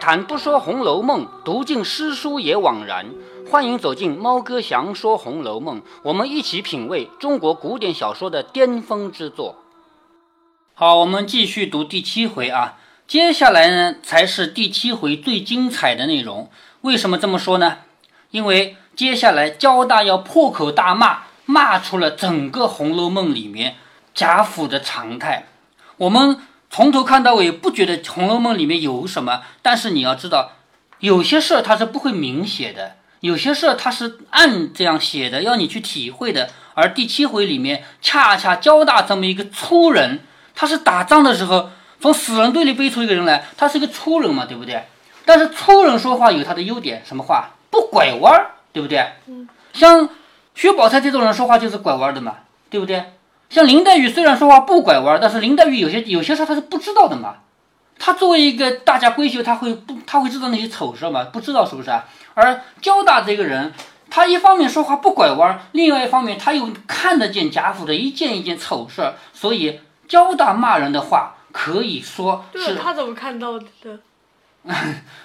谈不说《红楼梦》，读尽诗书也枉然。欢迎走进猫哥祥说《红楼梦》，我们一起品味中国古典小说的巅峰之作。好，我们继续读第七回啊。接下来呢，才是第七回最精彩的内容。为什么这么说呢？因为接下来焦大要破口大骂，骂出了整个《红楼梦》里面贾府的常态。我们。从头看到尾，不觉得《红楼梦》里面有什么，但是你要知道，有些事儿它是不会明写的，有些事儿它是暗这样写的，要你去体会的。而第七回里面，恰恰交大这么一个粗人，他是打仗的时候从死人堆里背出一个人来，他是一个粗人嘛，对不对？但是粗人说话有他的优点，什么话不拐弯儿，对不对？嗯，像薛宝钗这种人说话就是拐弯的嘛，对不对？像林黛玉虽然说话不拐弯，但是林黛玉有些有些事她是不知道的嘛。她作为一个大家闺秀，她会不她会知道那些丑事吗？不知道是不是啊？而焦大这个人，他一方面说话不拐弯，另外一方面他又看得见贾府的一件一件丑事，所以焦大骂人的话可以说是他怎么看到的？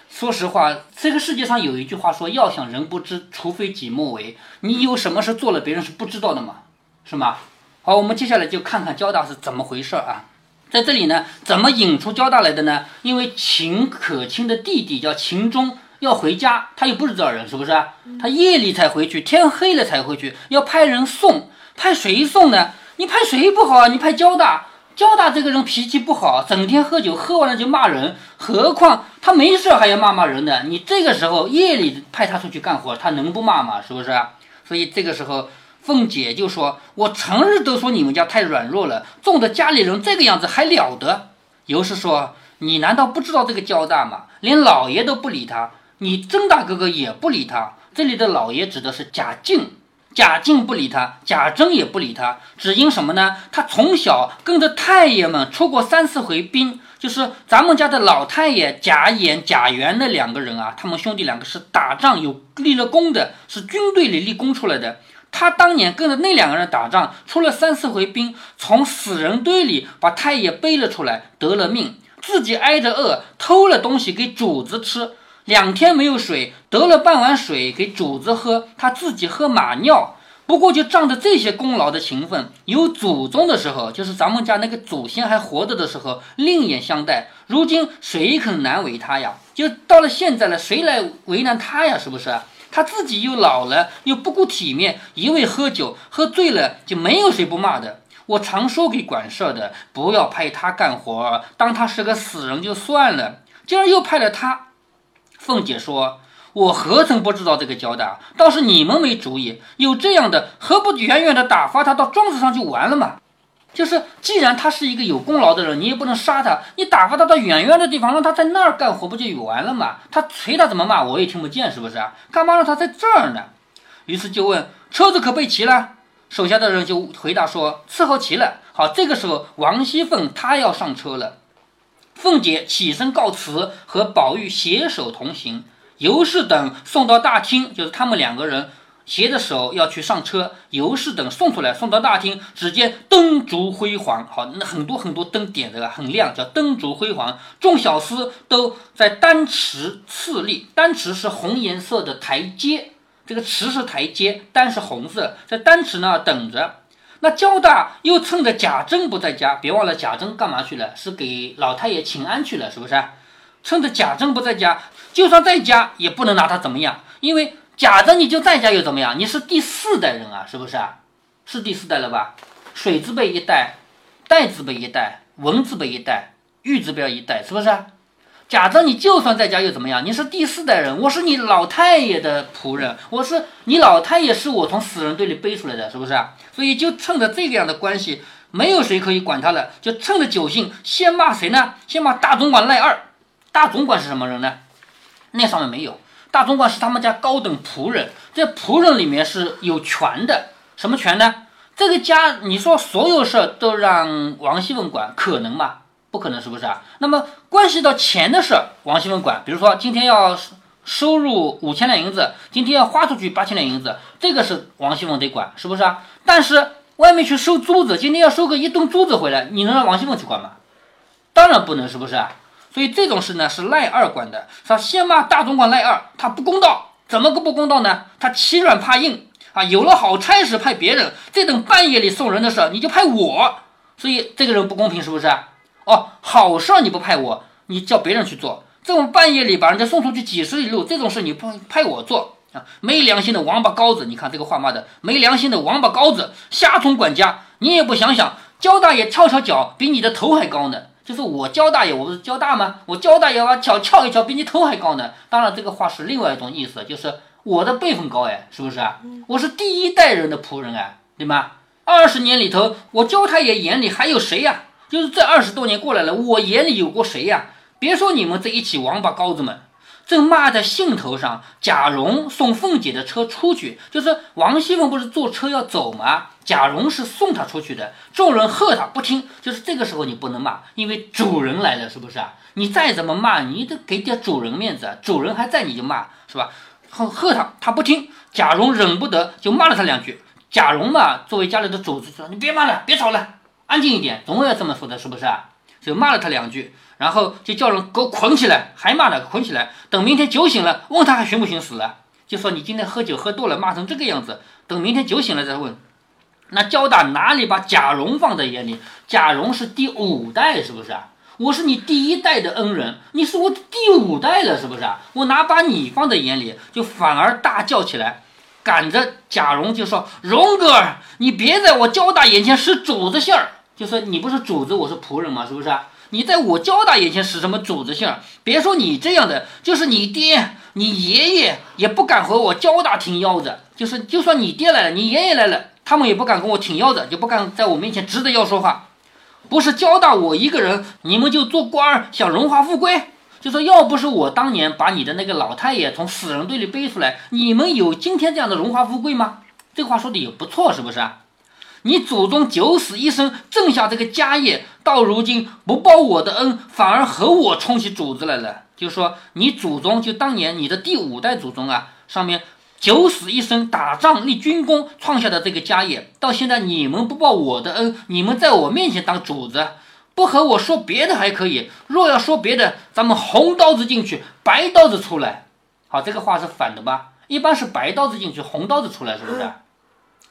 说实话，这个世界上有一句话说：“要想人不知，除非己莫为。”你有什么事做了，别人是不知道的嘛？是吗？好，我们接下来就看看交大是怎么回事啊？在这里呢，怎么引出交大来的呢？因为秦可卿的弟弟叫秦钟要回家，他又不是这人，是不是？他夜里才回去，天黑了才回去，要派人送，派谁送呢？你派谁不好啊？你派交大，交大这个人脾气不好，整天喝酒，喝完了就骂人，何况他没事还要骂骂人的。你这个时候夜里派他出去干活，他能不骂吗？是不是？所以这个时候。凤姐就说：“我成日都说你们家太软弱了，纵的家里人这个样子还了得。”尤氏说：“你难道不知道这个焦大吗？连老爷都不理他，你曾大哥哥也不理他。这里的老爷指的是贾敬，贾敬不理他，贾珍也不理他，只因什么呢？他从小跟着太爷们出过三四回兵，就是咱们家的老太爷贾演、贾元那两个人啊，他们兄弟两个是打仗有立了功的，是军队里立功出来的。”他当年跟着那两个人打仗，出了三四回兵，从死人堆里把太爷背了出来，得了命，自己挨着饿，偷了东西给主子吃，两天没有水，得了半碗水给主子喝，他自己喝马尿。不过就仗着这些功劳的情分，有祖宗的时候，就是咱们家那个祖先还活着的时候，另眼相待。如今谁肯难为他呀？就到了现在了，谁来为难他呀？是不是？他自己又老了，又不顾体面，一味喝酒，喝醉了就没有谁不骂的。我常说给管事的，不要派他干活，当他是个死人就算了。今儿又派了他。凤姐说：“我何曾不知道这个交代？倒是你们没主意。有这样的，何不远远的打发他到庄子上就完了嘛？”就是，既然他是一个有功劳的人，你也不能杀他，你打发他到远远的地方，让他在那儿干活，不就完了吗？他捶他怎么骂，我也听不见，是不是啊？干嘛让他在这儿呢？于是就问车子可备齐了，手下的人就回答说伺候齐了。好，这个时候王熙凤她要上车了，凤姐起身告辞，和宝玉携手同行，尤氏等送到大厅，就是他们两个人。携着手要去上车，尤氏等送出来，送到大厅，只见灯烛辉煌，好，那很多很多灯点的很亮，叫灯烛辉煌。众小厮都在丹池次立，丹池是红颜色的台阶，这个池是台阶，丹是红色，在丹池那等着。那焦大又趁着贾珍不在家，别忘了贾珍干嘛去了？是给老太爷请安去了，是不是？趁着贾珍不在家，就算在家也不能拿他怎么样，因为。假的你就在家又怎么样？你是第四代人啊，是不是啊？是第四代了吧？水字辈一代，代字辈一代，文字辈一代，玉字辈一代，是不是？假的你就算在家又怎么样？你是第四代人，我是你老太爷的仆人，我是你老太爷是我从死人堆里背出来的，是不是？所以就趁着这个样的关系，没有谁可以管他了，就趁着酒兴，先骂谁呢？先骂大总管赖二。大总管是什么人呢？那上面没有。大总管是他们家高等仆人，这仆人里面是有权的，什么权呢？这个家你说所有事儿都让王熙凤管，可能吗？不可能，是不是啊？那么关系到钱的事儿，王熙凤管，比如说今天要收入五千两银子，今天要花出去八千两银子，这个是王熙凤得管，是不是啊？但是外面去收珠子，今天要收个一吨珠子回来，你能让王熙凤去管吗？当然不能，是不是啊？所以这种事呢是赖二管的，他先骂大总管赖二，他不公道，怎么个不公道呢？他欺软怕硬啊，有了好差事派别人，这等半夜里送人的事你就派我，所以这个人不公平是不是？哦，好事你不派我，你叫别人去做，这种半夜里把人家送出去几十里路，这种事你不派我做啊？没良心的王八羔子！你看这个话骂的，没良心的王八羔子，瞎充管家，你也不想想，焦大爷翘翘脚比你的头还高呢。就是我焦大爷，我不是焦大吗？我焦大爷把脚翘一翘，比你头还高呢。当然，这个话是另外一种意思，就是我的辈分高哎，是不是啊？我是第一代人的仆人哎，对吗？二十年里头，我焦太爷眼里还有谁呀？就是这二十多年过来了，我眼里有过谁呀？别说你们这一起王八羔子们。正骂在兴头上，贾蓉送凤姐的车出去，就是王熙凤不是坐车要走吗？贾蓉是送他出去的，众人喝他不听，就是这个时候你不能骂，因为主人来了，是不是啊？你再怎么骂，你得给点主人面子，主人还在你就骂，是吧？喝喝他，他不听，贾蓉忍不得就骂了他两句。贾蓉嘛，作为家里的主子，说你别骂了，别吵了，安静一点，总要这么说的，是不是啊？就骂了他两句。然后就叫人给我捆起来，还骂呢，捆起来。等明天酒醒了，问他还寻不寻死了？就说你今天喝酒喝多了，骂成这个样子。等明天酒醒了再问。那焦大哪里把贾蓉放在眼里？贾蓉是第五代，是不是啊？我是你第一代的恩人，你是我第五代了，是不是啊？我哪把你放在眼里？就反而大叫起来，赶着贾蓉就说：“蓉哥，你别在我焦大眼前使主子性儿。就说你不是主子，我是仆人嘛，是不是？”你在我焦大眼前使什么主子性？别说你这样的，就是你爹、你爷爷也不敢和我焦大挺腰子。就是，就算你爹来了，你爷爷来了，他们也不敢跟我挺腰子，就不敢在我面前直着腰说话。不是交大我一个人，你们就做官儿想荣华富贵？就说要不是我当年把你的那个老太爷从死人堆里背出来，你们有今天这样的荣华富贵吗？这话说的也不错，是不是？你祖宗九死一生，挣下这个家业，到如今不报我的恩，反而和我冲起主子来了。就说，你祖宗就当年你的第五代祖宗啊，上面九死一生打仗立军功创下的这个家业，到现在你们不报我的恩，你们在我面前当主子，不和我说别的还可以，若要说别的，咱们红刀子进去，白刀子出来。好，这个话是反的吧？一般是白刀子进去，红刀子出来，是不是？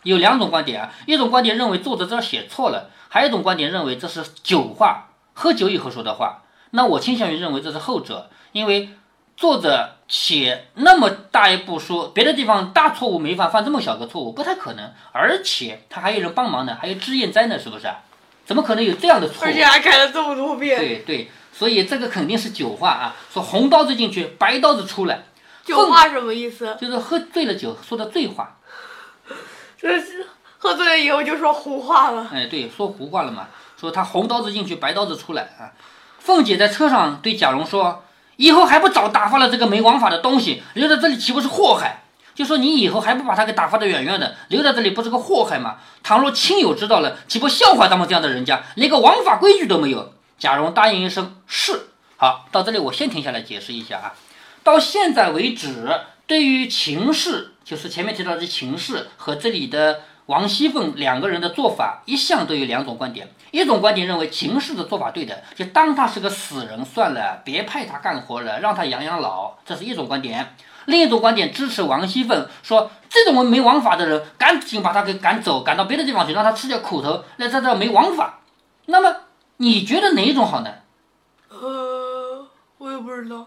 有两种观点啊，一种观点认为作者这儿写错了，还有一种观点认为这是酒话，喝酒以后说的话。那我倾向于认为这是后者，因为作者写那么大一部书，别的地方大错误没犯，犯这么小个错误不太可能，而且他还有人帮忙呢，还有脂砚斋呢，是不是？怎么可能有这样的错误？而且还改了这么多遍。对对，所以这个肯定是酒话啊，说红刀子进去，白刀子出来。酒话什么意思？就是喝醉了酒说的醉话。这是喝醉了以后就说胡话了。哎，对，说胡话了嘛，说他红刀子进去，白刀子出来啊。凤姐在车上对贾蓉说：“以后还不早打发了这个没王法的东西，留在这里岂不是祸害？就说你以后还不把他给打发的远远的，留在这里不是个祸害吗？倘若亲友知道了，岂不笑话咱们这样的人家，连个王法规矩都没有？”贾蓉答应一声是。好，到这里我先停下来解释一下啊。到现在为止，对于秦氏。就是前面提到的秦氏和这里的王熙凤两个人的做法，一向都有两种观点。一种观点认为秦氏的做法对的，就当他是个死人算了，别派他干活了，让他养养老，这是一种观点。另一种观点支持王熙凤，说这种没王法的人，赶紧把他给赶走，赶到别的地方去，让他吃点苦头，那在这没王法。那么你觉得哪一种好呢？呃，我也不知道。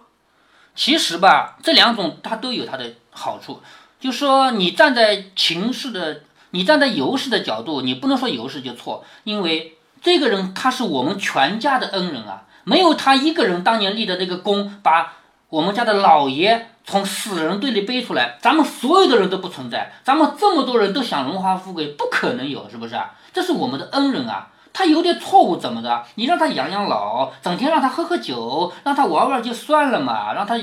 其实吧，这两种它都有它的好处。就说你站在秦氏的，你站在尤氏的角度，你不能说尤氏就错，因为这个人他是我们全家的恩人啊，没有他一个人当年立的那个功，把我们家的老爷从死人堆里背出来，咱们所有的人都不存在，咱们这么多人都享荣华富贵，不可能有，是不是？这是我们的恩人啊，他有点错误怎么的？你让他养养老，整天让他喝喝酒，让他玩玩就算了嘛，让他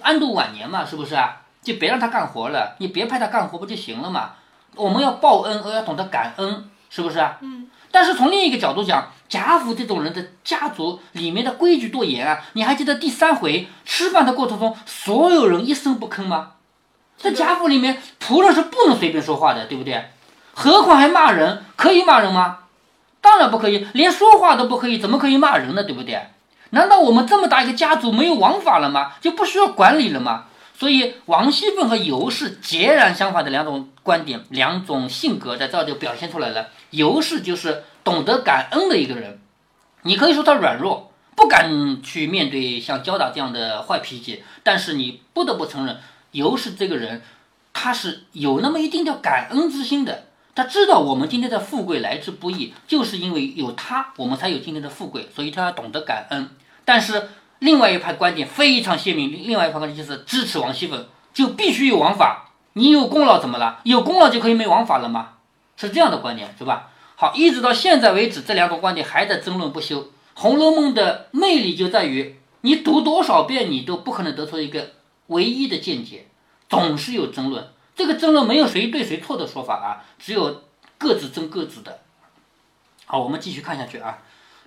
安度晚年嘛，是不是？就别让他干活了，你别派他干活不就行了嘛？我们要报恩，要懂得感恩，是不是啊？嗯。但是从另一个角度讲，贾府这种人的家族里面的规矩多严啊！你还记得第三回吃饭的过程中，所有人一声不吭吗？在贾府里面，仆人是不能随便说话的，对不对？何况还骂人，可以骂人吗？当然不可以，连说话都不可以，怎么可以骂人呢？对不对？难道我们这么大一个家族没有王法了吗？就不需要管理了吗？所以王熙凤和尤氏截然相反的两种观点、两种性格，在这就表现出来了。尤氏就是懂得感恩的一个人，你可以说他软弱，不敢去面对像焦大这样的坏脾气，但是你不得不承认，尤氏这个人，他是有那么一定的感恩之心的。他知道我们今天的富贵来之不易，就是因为有他，我们才有今天的富贵，所以他要懂得感恩。但是另外一派观点非常鲜明，另外一派观点就是支持王熙凤，就必须有王法。你有功劳怎么了？有功劳就可以没王法了吗？是这样的观点，是吧？好，一直到现在为止，这两种观点还在争论不休。《红楼梦》的魅力就在于，你读多少遍，你都不可能得出一个唯一的见解，总是有争论。这个争论没有谁对谁错的说法啊，只有各自争各自的。好，我们继续看下去啊。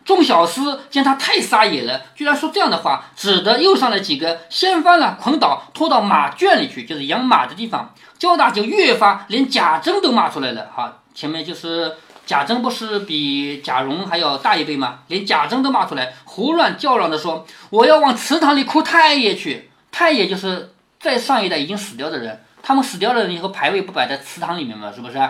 众小厮见他太撒野了，居然说这样的话，只得又上了几个掀翻了捆倒，拖到马圈里去，就是养马的地方。焦大就越发连贾珍都骂出来了。哈，前面就是贾珍不是比贾蓉还要大一辈吗？连贾珍都骂出来，胡乱叫嚷的说：“我要往祠堂里哭太爷去。”太爷就是在上一代已经死掉的人。他们死掉了以后，牌位不摆在祠堂里面吗？是不是？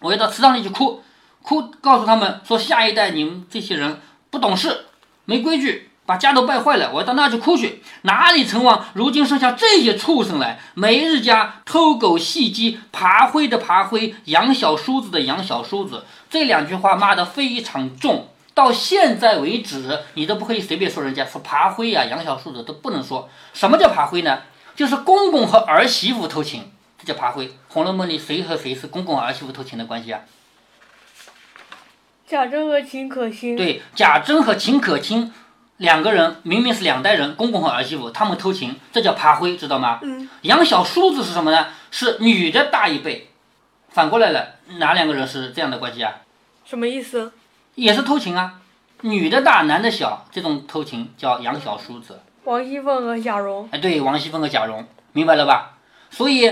我要到祠堂里去哭，哭，告诉他们说，下一代你们这些人不懂事，没规矩，把家都败坏了。我要到那去哭去。哪里成王如今生下这些畜生来，每日家偷狗戏鸡，爬灰的爬灰，养小叔子的养小叔子。这两句话骂得非常重。到现在为止，你都不可以随便说人家说爬灰呀，养小叔子都不能说。什么叫爬灰呢？就是公公和儿媳妇偷情，这叫爬灰。《红楼梦》里谁和谁是公公儿媳妇偷情的关系啊？贾珍和秦可卿。对，贾珍和秦可卿两个人明明是两代人，公公和儿媳妇，他们偷情，这叫爬灰，知道吗？嗯。养小叔子是什么呢？是女的大一辈。反过来了，哪两个人是这样的关系啊？什么意思？也是偷情啊，女的大，男的小，这种偷情叫养小叔子。王熙凤和贾蓉，哎，对，王熙凤和贾蓉，明白了吧？所以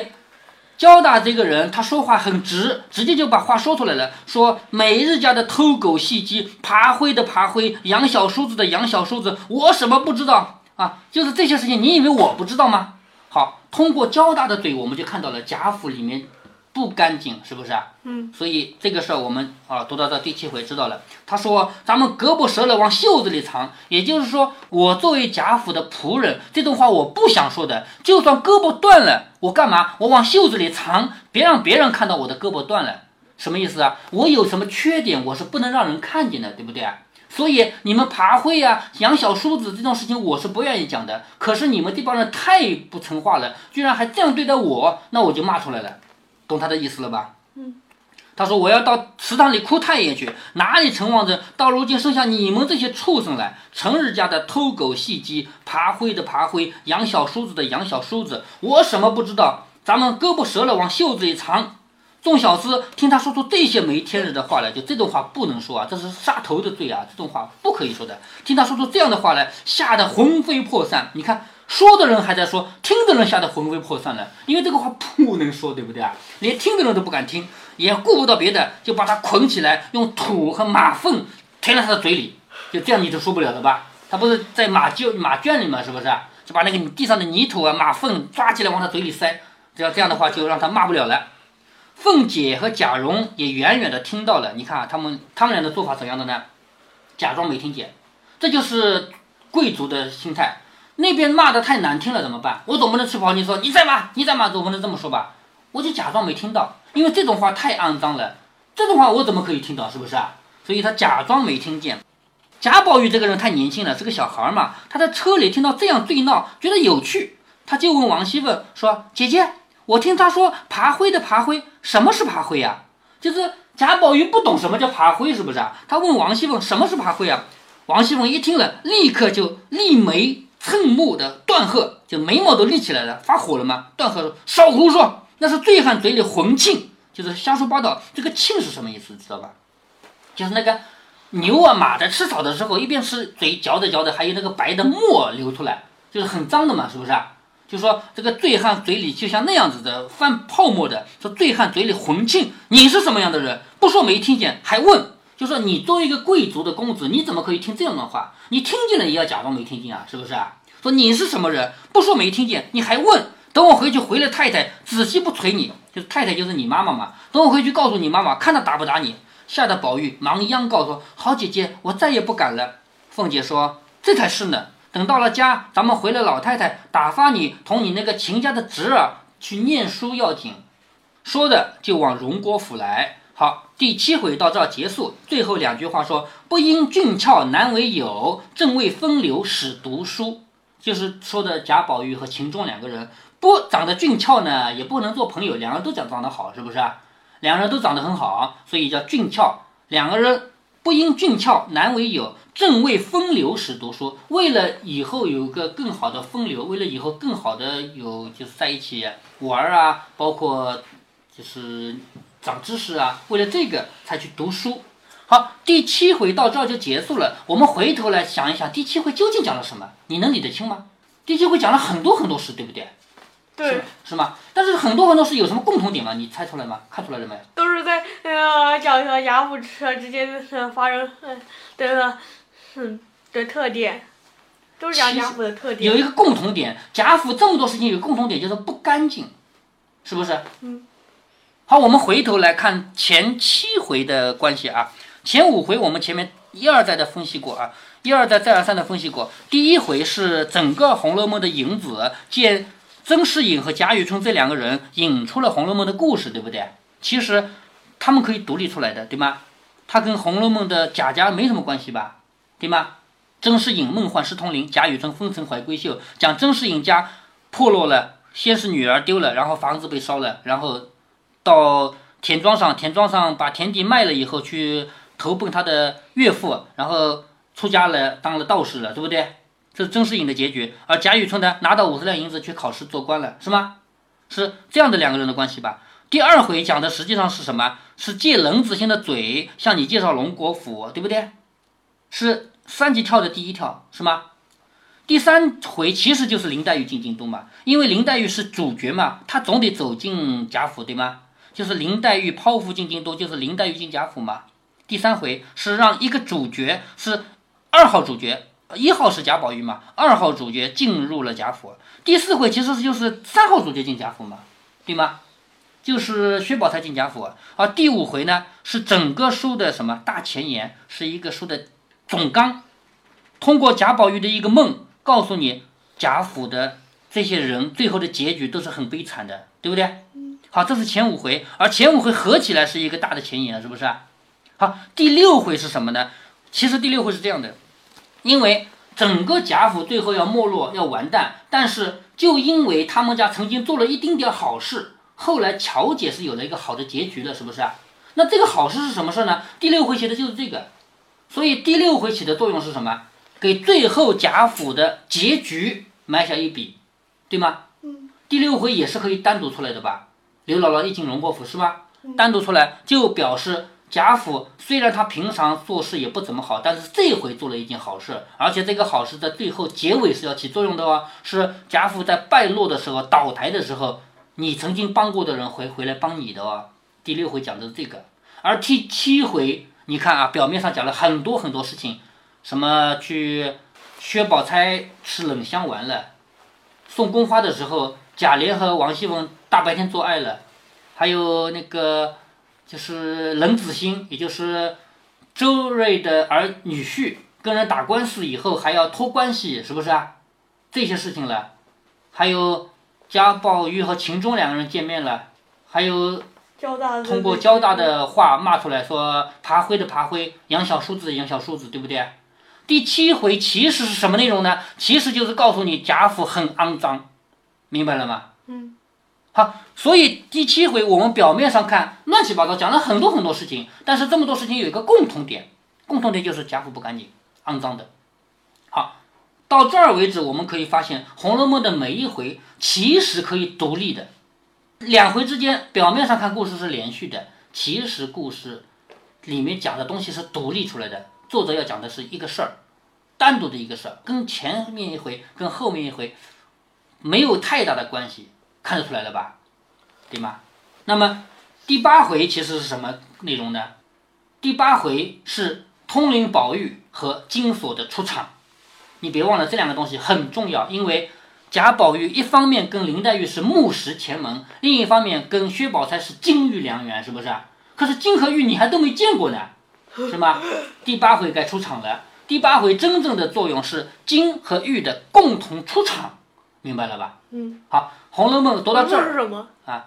交大这个人，他说话很直，直接就把话说出来了，说每日家的偷狗戏鸡，爬灰的爬灰，养小叔子的养小叔子，我什么不知道啊？就是这些事情，你以为我不知道吗？好，通过交大的嘴，我们就看到了贾府里面。不干净是不是啊？嗯，所以这个事儿我们啊读到这第七回知道了。他说咱们胳膊折了往袖子里藏，也就是说我作为贾府的仆人，这种话我不想说的。就算胳膊断了，我干嘛？我往袖子里藏，别让别人看到我的胳膊断了，什么意思啊？我有什么缺点，我是不能让人看见的，对不对啊？所以你们爬会呀、养小叔子这种事情，我是不愿意讲的。可是你们这帮人太不成话了，居然还这样对待我，那我就骂出来了。懂他的意思了吧？嗯，他说我要到祠堂里哭太爷去，哪里成望着到如今剩下你们这些畜生来？成日家的偷狗戏鸡，爬灰的爬灰，养小叔子的养小叔子，我什么不知道？咱们胳膊折了往袖子里藏。众小厮听他说出这些没天日的话来，就这种话不能说啊，这是杀头的罪啊，这种话不可以说的。听他说出这样的话来，吓得魂飞魄散。你看。说的人还在说，听的人吓得魂飞魄散了，因为这个话不能说，对不对啊？连听的人都不敢听，也顾不到别的，就把他捆起来，用土和马粪填在他的嘴里，就这样你就受不了了吧？他不是在马厩马圈里吗？是不是？就把那个地上的泥土啊、马粪抓起来往他嘴里塞，只要这样的话就让他骂不了了。凤姐和贾蓉也远远的听到了，你看他们他们俩的做法怎样的呢？假装没听见，这就是贵族的心态。那边骂的太难听了怎么办？我总不能去跑你说你在骂你在骂，总不能这么说吧？我就假装没听到，因为这种话太肮脏了，这种话我怎么可以听到？是不是啊？所以他假装没听见。贾宝玉这个人太年轻了，是个小孩嘛。他在车里听到这样对闹，觉得有趣，他就问王熙凤说：“姐姐，我听他说爬灰的爬灰，什么是爬灰呀？”就是贾宝玉不懂什么叫爬灰，是不是啊？他问王熙凤什么是爬灰啊？王熙凤一听了，立刻就立眉。蹭目的断喝，就眉毛都立起来了，发火了吗？断喝说：“少胡说，那是醉汉嘴里混罄，就是瞎说八道。这个罄是什么意思？知道吧？就是那个牛啊马在吃草的时候，一边吃嘴嚼着嚼着，还有那个白的沫流出来，就是很脏的嘛，是不是啊？就说这个醉汉嘴里就像那样子的泛泡沫的，说醉汉嘴里混罄，你是什么样的人？不说没听见，还问。”就说你作为一个贵族的公子，你怎么可以听这样的话？你听见了也要假装没听见啊，是不是啊？说你是什么人？不说没听见，你还问？等我回去回了太太，仔细不捶你，就是太太就是你妈妈嘛。等我回去告诉你妈妈，看他打不打你。吓得宝玉忙央告说：“好姐姐，我再也不敢了。”凤姐说：“这才是呢。等到了家，咱们回了老太太，打发你同你那个秦家的侄儿去念书要紧。”说的就往荣国府来。好，第七回到这儿结束。最后两句话说：“不因俊俏难为友，正为风流使读书。”就是说的贾宝玉和秦钟两个人不长得俊俏呢，也不能做朋友。两个人都长长得好，是不是？两个人都长得很好，所以叫俊俏。两个人不因俊俏难为友，正为风流使读书。为了以后有个更好的风流，为了以后更好的有就是在一起玩啊，包括就是长知识啊，为了这个才去读书。好，第七回到这儿就结束了。我们回头来想一想，第七回究竟讲了什么？你能理得清吗？第七回讲了很多很多事，对不对？对，是吗？但是很多很多事有什么共同点吗？你猜出来吗？看出来了没有？都是在呃讲和贾府之间的发生的嗯的特点，都是讲贾府的特点。有一个共同点，贾府这么多事情有共同点，就是不干净，是不是？嗯。好，我们回头来看前七回的关系啊。前五回我们前面一而再的分析过啊，一而再再而三的分析过。第一回是整个《红楼梦》的引子，见。曾士隐和贾雨村这两个人引出了《红楼梦》的故事，对不对？其实他们可以独立出来的，对吗？他跟《红楼梦》的贾家没什么关系吧？对吗？曾士隐梦幻失通灵，贾雨村风尘怀闺秀，讲曾士隐家破落了，先是女儿丢了，然后房子被烧了，然后到田庄上，田庄上把田地卖了以后，去投奔他的岳父，然后出家了，当了道士了，对不对？这是曾士隐的结局，而贾雨村呢，拿到五十两银子去考试做官了，是吗？是这样的两个人的关系吧？第二回讲的实际上是什么？是借冷子兴的嘴向你介绍荣国府，对不对？是三级跳的第一跳，是吗？第三回其实就是林黛玉进京都嘛，因为林黛玉是主角嘛，她总得走进贾府，对吗？就是林黛玉剖腹进京都，就是林黛玉进贾府嘛。第三回是让一个主角是二号主角。一号是贾宝玉嘛，二号主角进入了贾府。第四回其实就是三号主角进贾府嘛，对吗？就是薛宝钗进贾府。而第五回呢，是整个书的什么大前言，是一个书的总纲。通过贾宝玉的一个梦，告诉你贾府的这些人最后的结局都是很悲惨的，对不对？好，这是前五回，而前五回合起来是一个大的前言，是不是？好，第六回是什么呢？其实第六回是这样的。因为整个贾府最后要没落，要完蛋，但是就因为他们家曾经做了一丁点好事，后来乔姐是有了一个好的结局的，是不是啊？那这个好事是什么事呢？第六回写的就是这个，所以第六回起的作用是什么？给最后贾府的结局埋下一笔，对吗？嗯。第六回也是可以单独出来的吧？刘姥姥一进荣国府是吧？单独出来就表示。贾府虽然他平常做事也不怎么好，但是这回做了一件好事，而且这个好事在最后结尾是要起作用的哦。是贾府在败落的时候、倒台的时候，你曾经帮过的人回回来帮你的哦。第六回讲的是这个，而第七回你看啊，表面上讲了很多很多事情，什么去薛宝钗吃冷香丸了，送宫花的时候贾琏和王熙凤大白天做爱了，还有那个。就是冷子兴，也就是周瑞的儿女婿，跟人打官司以后还要托关系，是不是啊？这些事情了，还有贾宝玉和秦钟两个人见面了，还有通过交大的话骂出来说爬灰的爬灰，养小叔子的养小叔子，对不对？第七回其实是什么内容呢？其实就是告诉你贾府很肮脏，明白了吗？嗯。好，所以第七回我们表面上看乱七八糟，讲了很多很多事情，但是这么多事情有一个共同点，共同点就是贾府不干净、肮脏的。好，到这儿为止，我们可以发现《红楼梦》的每一回其实可以独立的，两回之间表面上看故事是连续的，其实故事里面讲的东西是独立出来的。作者要讲的是一个事儿，单独的一个事儿，跟前面一回、跟后面一回没有太大的关系。看得出来了吧，对吗？那么第八回其实是什么内容呢？第八回是通灵宝玉和金锁的出场。你别忘了这两个东西很重要，因为贾宝玉一方面跟林黛玉是木石前盟，另一方面跟薛宝钗是金玉良缘，是不是？可是金和玉你还都没见过呢，是吗？第八回该出场了。第八回真正的作用是金和玉的共同出场，明白了吧？嗯。好，《红楼梦》读到这儿是什么？啊，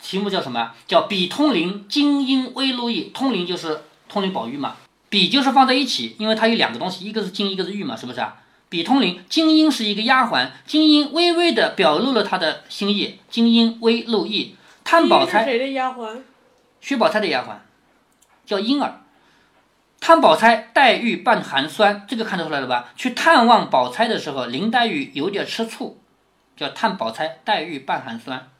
题目叫什么？叫比通灵精英微露意。通灵就是通灵宝玉嘛，比就是放在一起，因为它有两个东西，一个是金，一个是玉嘛，是不是啊？比通灵，金英是一个丫鬟，金英微微的表露了她的心意，金英微露意。探宝钗谁的丫鬟？薛宝钗的丫鬟，叫莺儿。探宝钗，黛玉半寒酸，这个看得出来了吧？去探望宝钗的时候，林黛玉有点吃醋，叫探宝钗，黛玉半寒酸，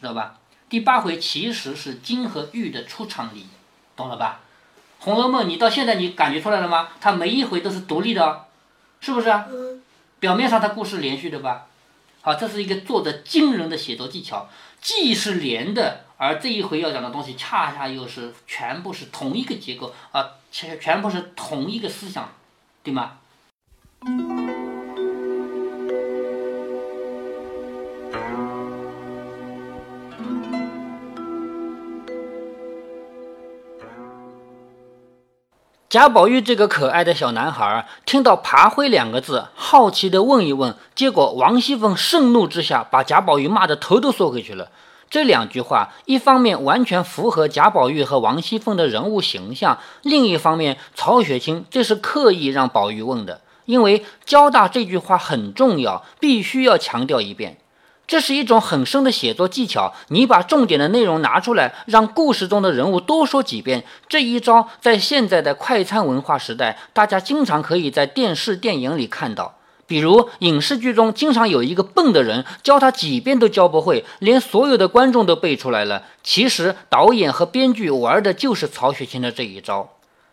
知道吧？第八回其实是金和玉的出场礼，懂了吧？《红楼梦》你到现在你感觉出来了吗？它每一回都是独立的，哦，是不是啊？表面上它故事连续的吧？好，这是一个作者惊人的写作技巧，既是连的。而这一回要讲的东西，恰恰又是全部是同一个结构啊，全全部是同一个思想，对吗？贾宝玉这个可爱的小男孩，听到“爬灰”两个字，好奇的问一问，结果王熙凤盛怒之下，把贾宝玉骂得头都缩回去了。这两句话，一方面完全符合贾宝玉和王熙凤的人物形象，另一方面，曹雪芹这是刻意让宝玉问的，因为交大这句话很重要，必须要强调一遍。这是一种很深的写作技巧，你把重点的内容拿出来，让故事中的人物多说几遍。这一招在现在的快餐文化时代，大家经常可以在电视、电影里看到。比如影视剧中经常有一个笨的人，教他几遍都教不会，连所有的观众都背出来了。其实导演和编剧玩的就是曹雪芹的这一招。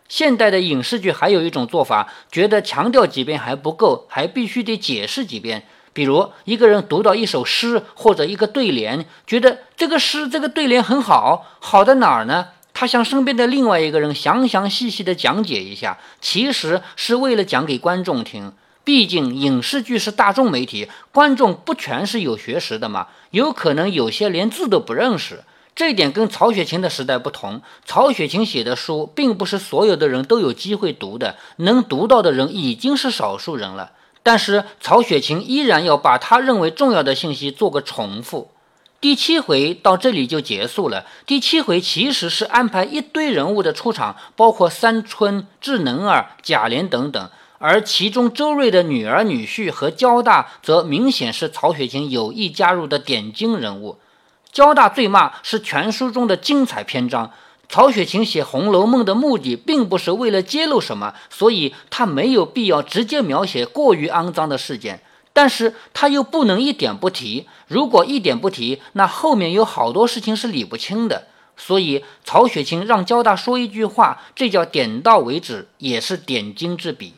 现代的影视剧还有一种做法，觉得强调几遍还不够，还必须得解释几遍。比如一个人读到一首诗或者一个对联，觉得这个诗这个对联很好，好在哪儿呢？他向身边的另外一个人详详细细的讲解一下，其实是为了讲给观众听。毕竟影视剧是大众媒体，观众不全是有学识的嘛，有可能有些连字都不认识。这一点跟曹雪芹的时代不同，曹雪芹写的书并不是所有的人都有机会读的，能读到的人已经是少数人了。但是曹雪芹依然要把他认为重要的信息做个重复。第七回到这里就结束了。第七回其实是安排一堆人物的出场，包括三春、智能儿、贾琏等等。而其中周瑞的女儿、女婿和焦大，则明显是曹雪芹有意加入的点睛人物。焦大醉骂是全书中的精彩篇章。曹雪芹写《红楼梦》的目的，并不是为了揭露什么，所以他没有必要直接描写过于肮脏的事件。但是他又不能一点不提，如果一点不提，那后面有好多事情是理不清的。所以曹雪芹让焦大说一句话，这叫点到为止，也是点睛之笔。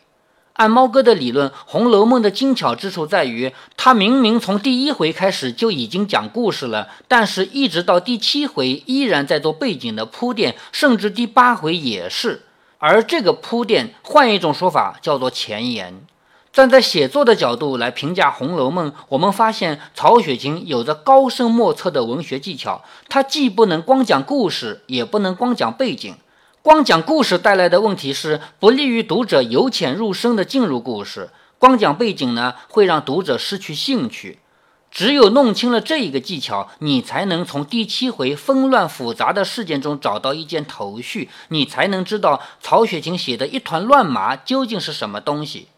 按猫哥的理论，《红楼梦》的精巧之处在于，它明明从第一回开始就已经讲故事了，但是一直到第七回依然在做背景的铺垫，甚至第八回也是。而这个铺垫，换一种说法叫做前言。站在写作的角度来评价《红楼梦》，我们发现曹雪芹有着高深莫测的文学技巧，他既不能光讲故事，也不能光讲背景。光讲故事带来的问题是不利于读者由浅入深的进入故事。光讲背景呢，会让读者失去兴趣。只有弄清了这一个技巧，你才能从第七回纷乱复杂的事件中找到一件头绪，你才能知道曹雪芹写的一团乱麻究竟是什么东西。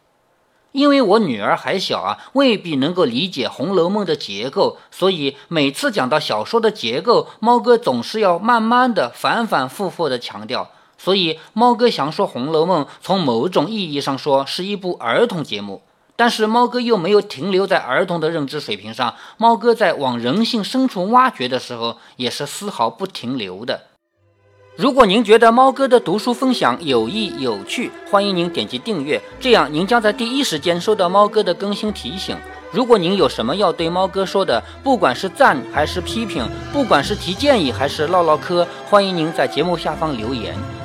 因为我女儿还小啊，未必能够理解《红楼梦》的结构，所以每次讲到小说的结构，猫哥总是要慢慢的、反反复复的强调。所以，猫哥想说《红楼梦》从某种意义上说是一部儿童节目，但是猫哥又没有停留在儿童的认知水平上。猫哥在往人性深处挖掘的时候，也是丝毫不停留的。如果您觉得猫哥的读书分享有益有趣，欢迎您点击订阅，这样您将在第一时间收到猫哥的更新提醒。如果您有什么要对猫哥说的，不管是赞还是批评，不管是提建议还是唠唠嗑，欢迎您在节目下方留言。